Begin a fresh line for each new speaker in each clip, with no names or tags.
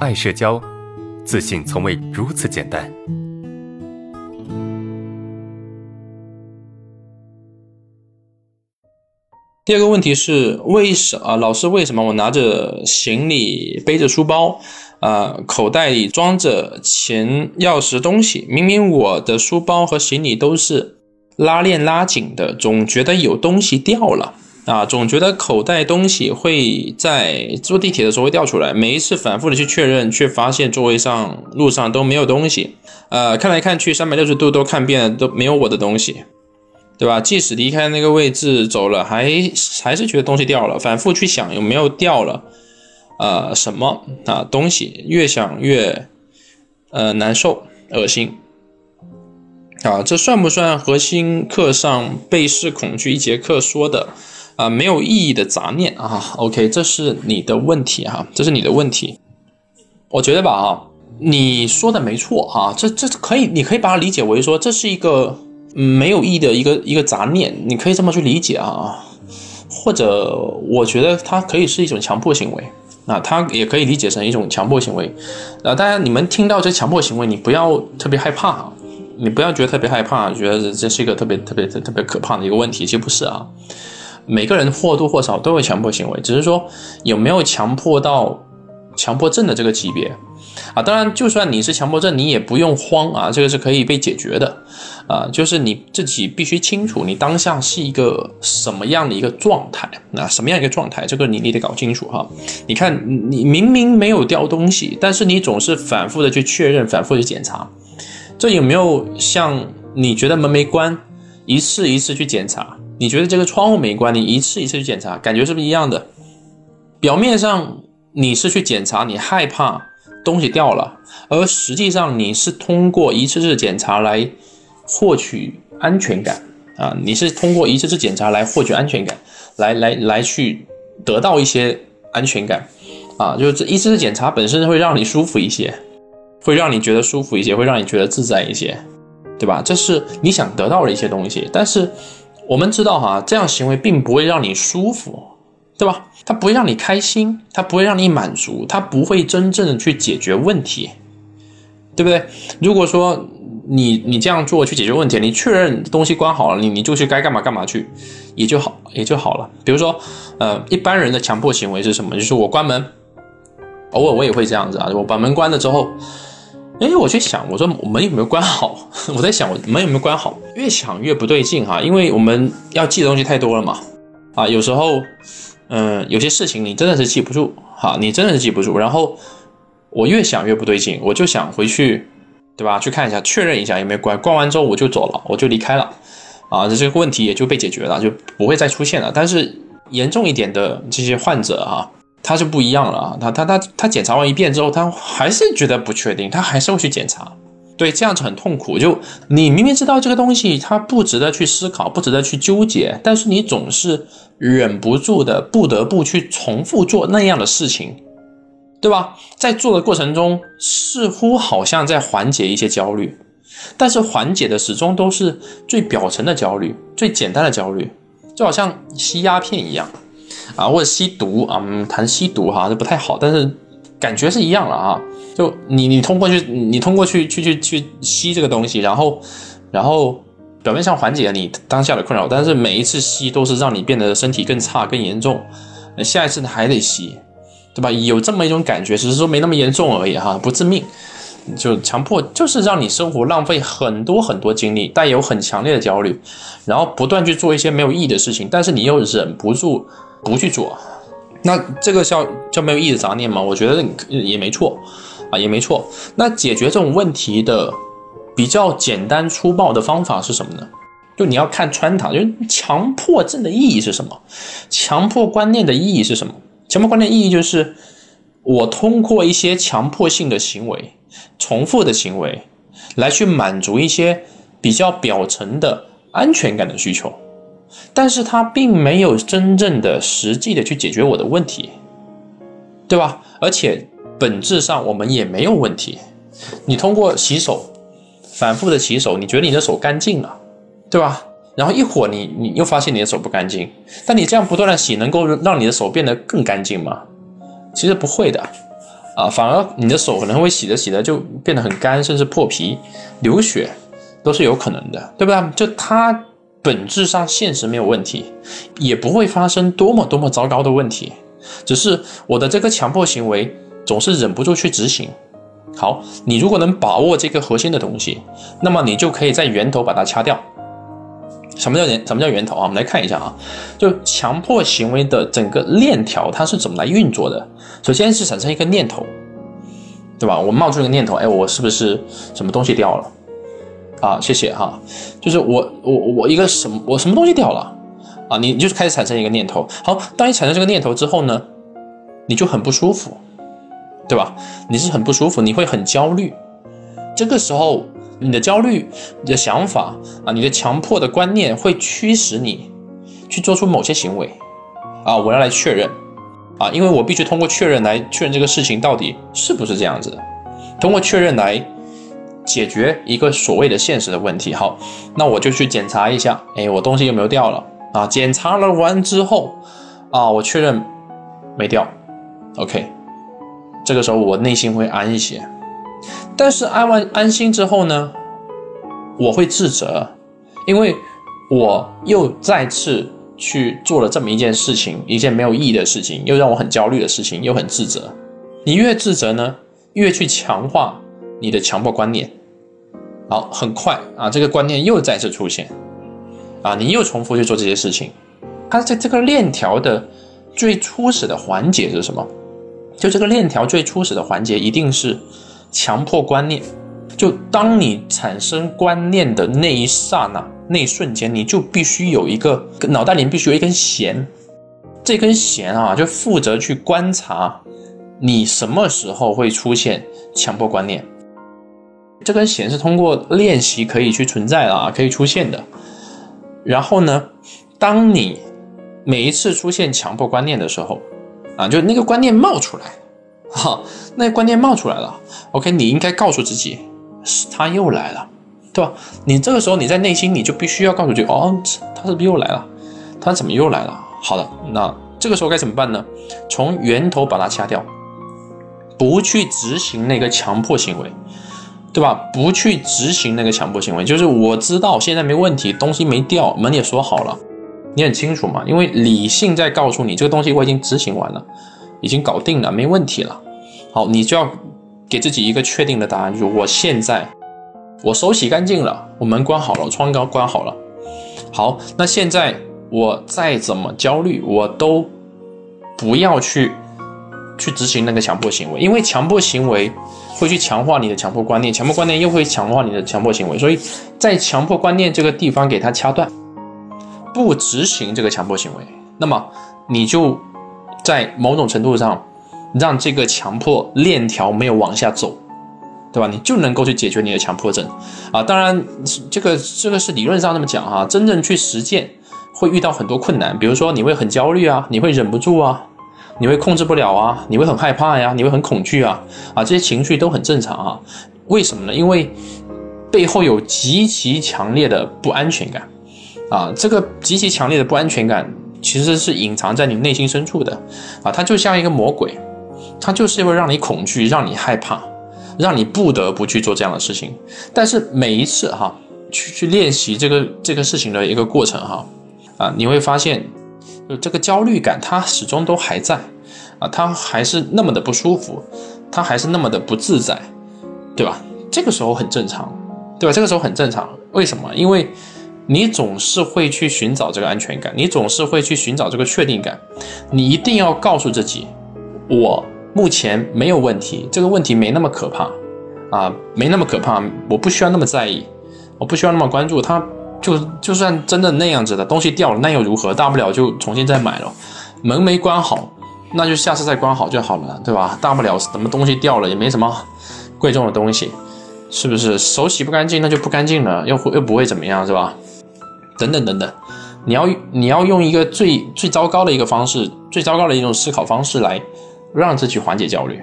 爱社交，自信从未如此简单。
第二个问题是，为什啊，老师为什么我拿着行李，背着书包，啊，口袋里装着钱、钥匙东西，明明我的书包和行李都是拉链拉紧的，总觉得有东西掉了。啊，总觉得口袋东西会在坐地铁的时候会掉出来，每一次反复的去确认，却发现座位上、路上都没有东西。呃，看来看去，三百六十度都看遍了，都没有我的东西，对吧？即使离开那个位置走了，还还是觉得东西掉了，反复去想有没有掉了，呃，什么啊东西，越想越呃难受、恶心。啊，这算不算核心课上背试恐惧一节课说的？啊，没有意义的杂念啊，OK，这是你的问题哈，这是你的问题。我觉得吧，啊，你说的没错啊，这这可以，你可以把它理解为说这是一个没有意义的一个一个杂念，你可以这么去理解啊。或者，我觉得它可以是一种强迫行为啊，它也可以理解成一种强迫行为啊。大家，你们听到这强迫行为，你不要特别害怕啊，你不要觉得特别害怕，觉得这是一个特别特别特特别可怕的一个问题，其实不是啊。每个人或多或少都有强迫行为，只是说有没有强迫到强迫症的这个级别啊？当然，就算你是强迫症，你也不用慌啊，这个是可以被解决的啊。就是你自己必须清楚，你当下是一个什么样的一个状态啊？什么样一个状态？这个你你得搞清楚哈。你看，你明明没有掉东西，但是你总是反复的去确认，反复去检查，这有没有像你觉得门没关，一次一次去检查？你觉得这个窗户没关，你一次一次去检查，感觉是不是一样的？表面上你是去检查，你害怕东西掉了，而实际上你是通过一次次检查来获取安全感啊！你是通过一次次检查来获取安全感，来来来去得到一些安全感啊！就是这一次次检查本身会让你舒服一些，会让你觉得舒服一些，会让你觉得自在一些，对吧？这是你想得到的一些东西，但是。我们知道哈，这样行为并不会让你舒服，对吧？它不会让你开心，它不会让你满足，它不会真正的去解决问题，对不对？如果说你你这样做去解决问题，你确认东西关好了，你你就去该干嘛干嘛去，也就好也就好了。比如说，呃，一般人的强迫行为是什么？就是我关门，偶尔我也会这样子啊，我把门关了之后。哎，我去想，我说门有没有关好？我在想，我门有没有关好？越想越不对劲哈，因为我们要记的东西太多了嘛。啊，有时候，嗯，有些事情你真的是记不住哈，你真的是记不住。然后我越想越不对劲，我就想回去，对吧？去看一下，确认一下有没有关。关完之后我就走了，我就离开了。啊，这个问题也就被解决了，就不会再出现了。但是严重一点的这些患者啊。他就不一样了啊，他他他他检查完一遍之后，他还是觉得不确定，他还是会去检查，对，这样子很痛苦。就你明明知道这个东西它不值得去思考，不值得去纠结，但是你总是忍不住的不得不去重复做那样的事情，对吧？在做的过程中，似乎好像在缓解一些焦虑，但是缓解的始终都是最表层的焦虑，最简单的焦虑，就好像吸鸦片一样。啊，或者吸毒啊，谈吸毒哈，这不太好，但是感觉是一样了啊。就你你通过去，你通过去去去去吸这个东西，然后然后表面上缓解了你当下的困扰，但是每一次吸都是让你变得身体更差更严重，下一次还得吸，对吧？有这么一种感觉，只是说没那么严重而已哈，不致命。就强迫就是让你生活浪费很多很多精力，带有很强烈的焦虑，然后不断去做一些没有意义的事情，但是你又忍不住。不去做，那这个叫叫没有意义的杂念吗？我觉得也没错啊，也没错。那解决这种问题的比较简单粗暴的方法是什么呢？就你要看穿它，就是强迫症的意义是什么？强迫观念的意义是什么？强迫观念意义就是我通过一些强迫性的行为、重复的行为，来去满足一些比较表层的安全感的需求。但是它并没有真正的、实际的去解决我的问题，对吧？而且本质上我们也没有问题。你通过洗手，反复的洗手，你觉得你的手干净了，对吧？然后一会儿你你又发现你的手不干净，但你这样不断的洗，能够让你的手变得更干净吗？其实不会的，啊，反而你的手可能会洗着洗着就变得很干，甚至破皮、流血，都是有可能的，对吧？就它本质上现实没有问题，也不会发生多么多么糟糕的问题，只是我的这个强迫行为总是忍不住去执行。好，你如果能把握这个核心的东西，那么你就可以在源头把它掐掉。什么叫源？什么叫源头啊？我们来看一下啊，就强迫行为的整个链条它是怎么来运作的？首先是产生一个念头，对吧？我冒出一个念头，哎，我是不是什么东西掉了？啊，谢谢哈，就是我我我一个什么我什么东西掉了啊？你就是开始产生一个念头。好，当你产生这个念头之后呢，你就很不舒服。对吧？你是很不舒服，你会很焦虑。这个时候，你的焦虑、你的想法啊，你的强迫的观念会驱使你去做出某些行为啊。我要来确认啊，因为我必须通过确认来确认这个事情到底是不是这样子的，通过确认来解决一个所谓的现实的问题。好，那我就去检查一下，哎，我东西有没有掉了啊？检查了完之后啊，我确认没掉，OK。这个时候我内心会安一些，但是安完安心之后呢，我会自责，因为我又再次去做了这么一件事情，一件没有意义的事情，又让我很焦虑的事情，又很自责。你越自责呢，越去强化你的强迫观念。好，很快啊，这个观念又再次出现，啊，你又重复去做这些事情。它在这个链条的最初始的环节是什么？就这个链条最初始的环节，一定是强迫观念。就当你产生观念的那一刹那、那一瞬间，你就必须有一个脑袋里必须有一根弦。这根弦啊，就负责去观察你什么时候会出现强迫观念。这根弦是通过练习可以去存在的啊，可以出现的。然后呢，当你每一次出现强迫观念的时候，啊，就那个观念冒出来，哈，那个观念冒出来了。OK，你应该告诉自己，是他又来了，对吧？你这个时候你在内心你就必须要告诉自己，哦，他是不是又来了？他怎么又来了？好的，那这个时候该怎么办呢？从源头把它掐掉，不去执行那个强迫行为，对吧？不去执行那个强迫行为，就是我知道现在没问题，东西没掉，门也锁好了。你很清楚嘛？因为理性在告诉你，这个东西我已经执行完了，已经搞定了，没问题了。好，你就要给自己一个确定的答案，就是我现在我手洗干净了，我门关好了，窗刚关好了。好，那现在我再怎么焦虑，我都不要去去执行那个强迫行为，因为强迫行为会去强化你的强迫观念，强迫观念又会强化你的强迫行为，所以在强迫观念这个地方给它掐断。不执行这个强迫行为，那么你就在某种程度上让这个强迫链条没有往下走，对吧？你就能够去解决你的强迫症啊！当然，这个这个是理论上这么讲哈，真正去实践会遇到很多困难，比如说你会很焦虑啊，你会忍不住啊，你会控制不了啊，你会很害怕呀，你会很恐惧啊啊，这些情绪都很正常啊。为什么呢？因为背后有极其强烈的不安全感。啊，这个极其强烈的不安全感其实是隐藏在你内心深处的，啊，它就像一个魔鬼，它就是会让你恐惧，让你害怕，让你不得不去做这样的事情。但是每一次哈，去去练习这个这个事情的一个过程哈，啊，你会发现，就这个焦虑感它始终都还在，啊，它还是那么的不舒服，它还是那么的不自在，对吧？这个时候很正常，对吧？这个时候很正常，为什么？因为。你总是会去寻找这个安全感，你总是会去寻找这个确定感。你一定要告诉自己，我目前没有问题，这个问题没那么可怕，啊，没那么可怕，我不需要那么在意，我不需要那么关注它。就就算真的那样子的东西掉了，那又如何？大不了就重新再买了。门没关好，那就下次再关好就好了，对吧？大不了什么东西掉了也没什么贵重的东西，是不是？手洗不干净那就不干净了，又又不会怎么样，是吧？等等等等，你要你要用一个最最糟糕的一个方式，最糟糕的一种思考方式来让自己缓解焦虑，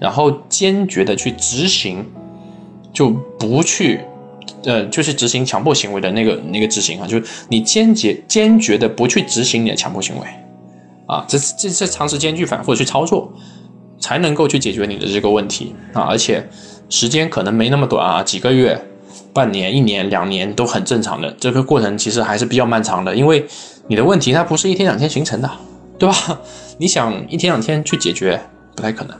然后坚决的去执行，就不去，呃，就是执行强迫行为的那个那个执行啊，就是你坚决坚决的不去执行你的强迫行为，啊，这这这长时间去反复去操作，才能够去解决你的这个问题啊，而且时间可能没那么短啊，几个月、半年、一年、两年都很正常的。这个过程其实还是比较漫长的，因为你的问题它不是一天两天形成的，对吧？你想一天两天去解决不太可能。